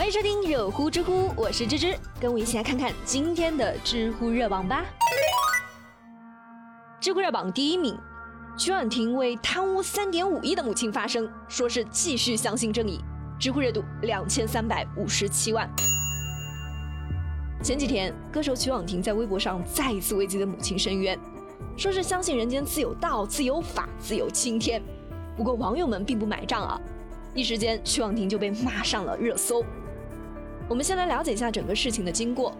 欢迎收听热乎知乎，我是芝芝，跟我一起来看看今天的知乎热榜吧。知乎热榜第一名，曲婉婷为贪污三点五亿的母亲发声，说是继续相信正义，知乎热度两千三百五十七万。前几天，歌手曲婉婷在微博上再一次为自己的母亲申冤，说是相信人间自有道、自有法、自有青天。不过网友们并不买账啊，一时间曲婉婷就被骂上了热搜。我们先来了解一下整个事情的经过。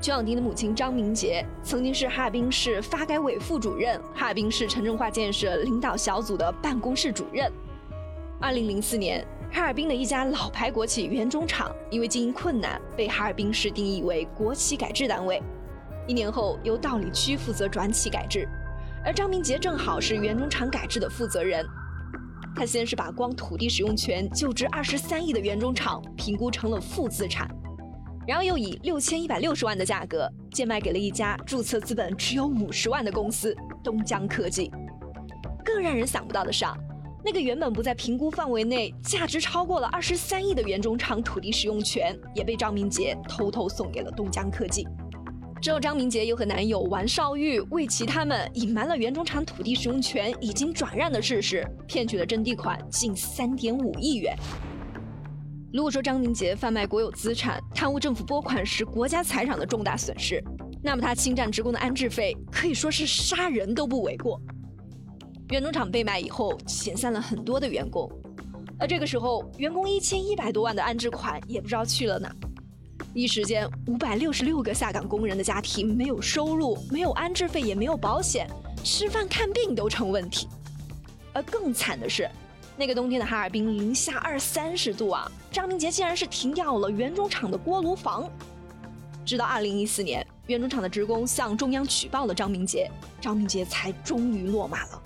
曲婉婷的母亲张明杰曾经是哈尔滨市发改委副主任、哈尔滨市城镇化建设领导小组的办公室主任。二零零四年，哈尔滨的一家老牌国企原中厂因为经营困难，被哈尔滨市定义为国企改制单位。一年后，由道里区负责转企改制，而张明杰正好是原中厂改制的负责人。他先是把光土地使用权就值二十三亿的原中厂评估成了负资产，然后又以六千一百六十万的价格贱卖给了一家注册资本只有五十万的公司东江科技。更让人想不到的是，啊，那个原本不在评估范围内、价值超过了二十三亿的原中厂土地使用权，也被张明杰偷偷送给了东江科技。之后，张明杰又和男友王少玉为其他们隐瞒了原中厂土地使用权已经转让的事实，骗取了征地款近三点五亿元。如果说张明杰贩卖国有资产、贪污政府拨款时国家财产的重大损失，那么他侵占职工的安置费可以说是杀人都不为过。原中厂被卖以后，遣散了很多的员工，而这个时候，员工一千一百多万的安置款也不知道去了哪。一时间，五百六十六个下岗工人的家庭没有收入，没有安置费，也没有保险，吃饭看病都成问题。而更惨的是，那个冬天的哈尔滨零下二三十度啊，张明杰竟然是停掉了原中厂的锅炉房。直到二零一四年，原中厂的职工向中央举报了张明杰，张明杰才终于落马了。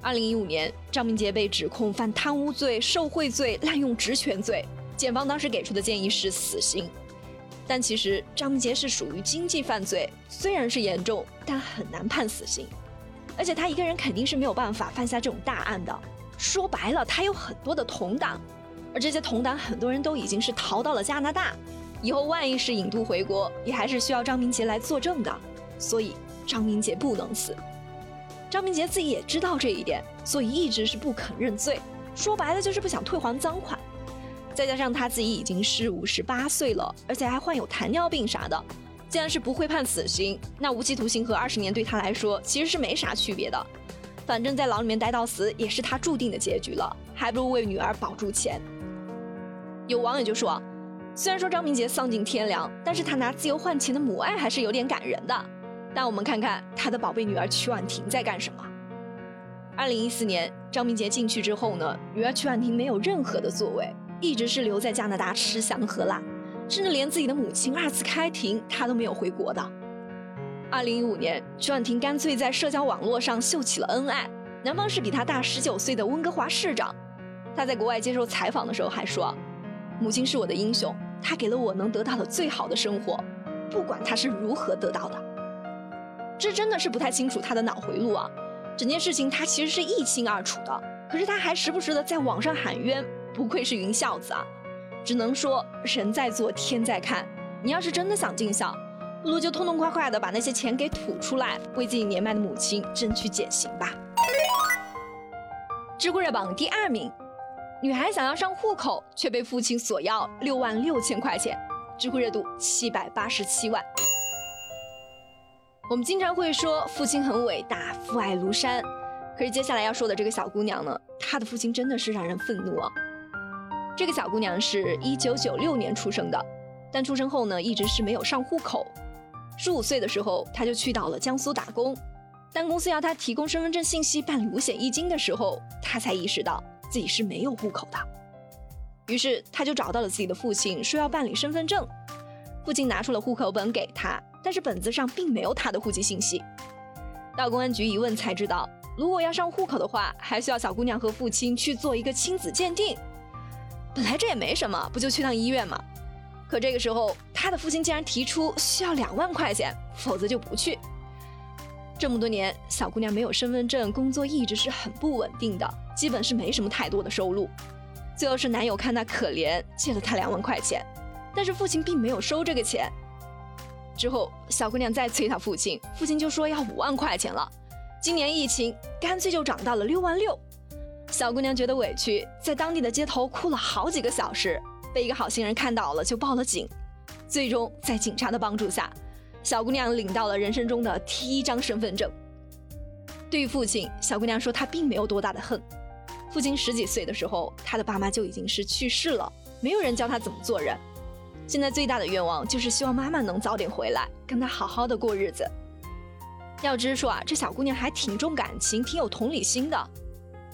二零一五年，张明杰被指控犯贪污罪、受贿罪、滥用职权罪，检方当时给出的建议是死刑。但其实张明杰是属于经济犯罪，虽然是严重，但很难判死刑。而且他一个人肯定是没有办法犯下这种大案的。说白了，他有很多的同党，而这些同党很多人都已经是逃到了加拿大，以后万一是引渡回国，也还是需要张明杰来作证的。所以张明杰不能死。张明杰自己也知道这一点，所以一直是不肯认罪。说白了就是不想退还赃款。再加上他自己已经是五十八岁了，而且还患有糖尿病啥的，既然是不会判死刑，那无期徒刑和二十年对他来说其实是没啥区别的。反正，在牢里面待到死也是他注定的结局了，还不如为女儿保住钱。有网友就说，虽然说张明杰丧尽天良，但是他拿自由换钱的母爱还是有点感人的。但我们看看他的宝贝女儿曲婉婷在干什么。二零一四年，张明杰进去之后呢，女儿曲婉婷没有任何的作为。一直是留在加拿大吃香喝辣，甚至连自己的母亲二次开庭，他都没有回国的。二零一五年，曲婉婷干脆在社交网络上秀起了恩爱，男方是比她大十九岁的温哥华市长。他在国外接受采访的时候还说：“母亲是我的英雄，她给了我能得到的最好的生活，不管她是如何得到的。”这真的是不太清楚他的脑回路啊！整件事情他其实是一清二楚的，可是他还时不时的在网上喊冤。不愧是云孝子啊，只能说人在做天在看。你要是真的想尽孝，不如就痛痛快快的把那些钱给吐出来，为自己年迈的母亲争取减刑吧。知乎热榜第二名，女孩想要上户口，却被父亲索要六万六千块钱，知乎热度七百八十七万。我们经常会说父亲很伟大，父爱如山，可是接下来要说的这个小姑娘呢，她的父亲真的是让人愤怒啊。这个小姑娘是一九九六年出生的，但出生后呢，一直是没有上户口。十五岁的时候，她就去到了江苏打工。当公司要她提供身份证信息办理五险一金的时候，她才意识到自己是没有户口的。于是，她就找到了自己的父亲，说要办理身份证。父亲拿出了户口本给她，但是本子上并没有她的户籍信息。到公安局一问才知道，如果要上户口的话，还需要小姑娘和父亲去做一个亲子鉴定。本来这也没什么，不就去趟医院吗？可这个时候，他的父亲竟然提出需要两万块钱，否则就不去。这么多年，小姑娘没有身份证，工作一直是很不稳定的，基本是没什么太多的收入。最后是男友看她可怜，借了她两万块钱，但是父亲并没有收这个钱。之后，小姑娘再催她父亲，父亲就说要五万块钱了。今年疫情，干脆就涨到了六万六。小姑娘觉得委屈，在当地的街头哭了好几个小时，被一个好心人看到了，就报了警。最终，在警察的帮助下，小姑娘领到了人生中的第一张身份证。对于父亲，小姑娘说她并没有多大的恨。父亲十几岁的时候，他的爸妈就已经是去世了，没有人教他怎么做人。现在最大的愿望就是希望妈妈能早点回来，跟他好好的过日子。要知说啊，这小姑娘还挺重感情，挺有同理心的。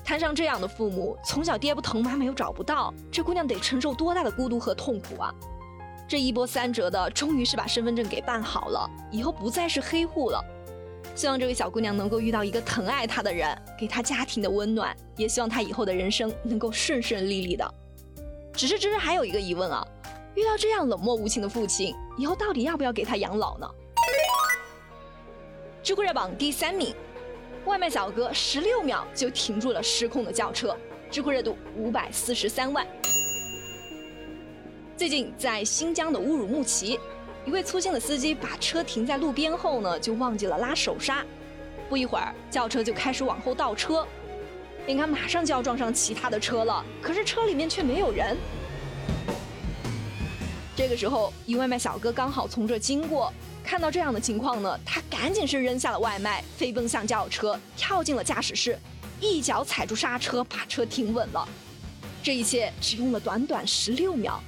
摊上这样的父母，从小爹不疼妈妈又找不到，这姑娘得承受多大的孤独和痛苦啊！这一波三折的，终于是把身份证给办好了，以后不再是黑户了。希望这位小姑娘能够遇到一个疼爱她的人，给她家庭的温暖，也希望她以后的人生能够顺顺利利的。只是芝芝还有一个疑问啊。遇到这样冷漠无情的父亲，以后到底要不要给他养老呢？知乎热榜第三名，外卖小哥十六秒就停住了失控的轿车，知乎热度五百四十三万。最近在新疆的乌鲁木齐，一位粗心的司机把车停在路边后呢，就忘记了拉手刹，不一会儿轿车就开始往后倒车，眼看马上就要撞上其他的车了，可是车里面却没有人。这个时候，一外卖小哥刚好从这经过，看到这样的情况呢，他赶紧是扔下了外卖，飞奔向轿车，跳进了驾驶室，一脚踩住刹车，把车停稳了。这一切只用了短短十六秒，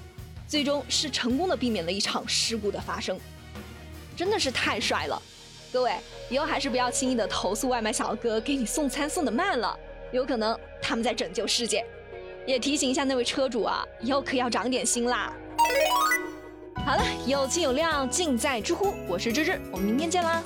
最终是成功的避免了一场事故的发生，真的是太帅了！各位以后还是不要轻易的投诉外卖小哥给你送餐送的慢了，有可能他们在拯救世界。也提醒一下那位车主啊，以后可要长点心啦。好了，有情有量尽在知乎，我是芝芝，我们明天见啦。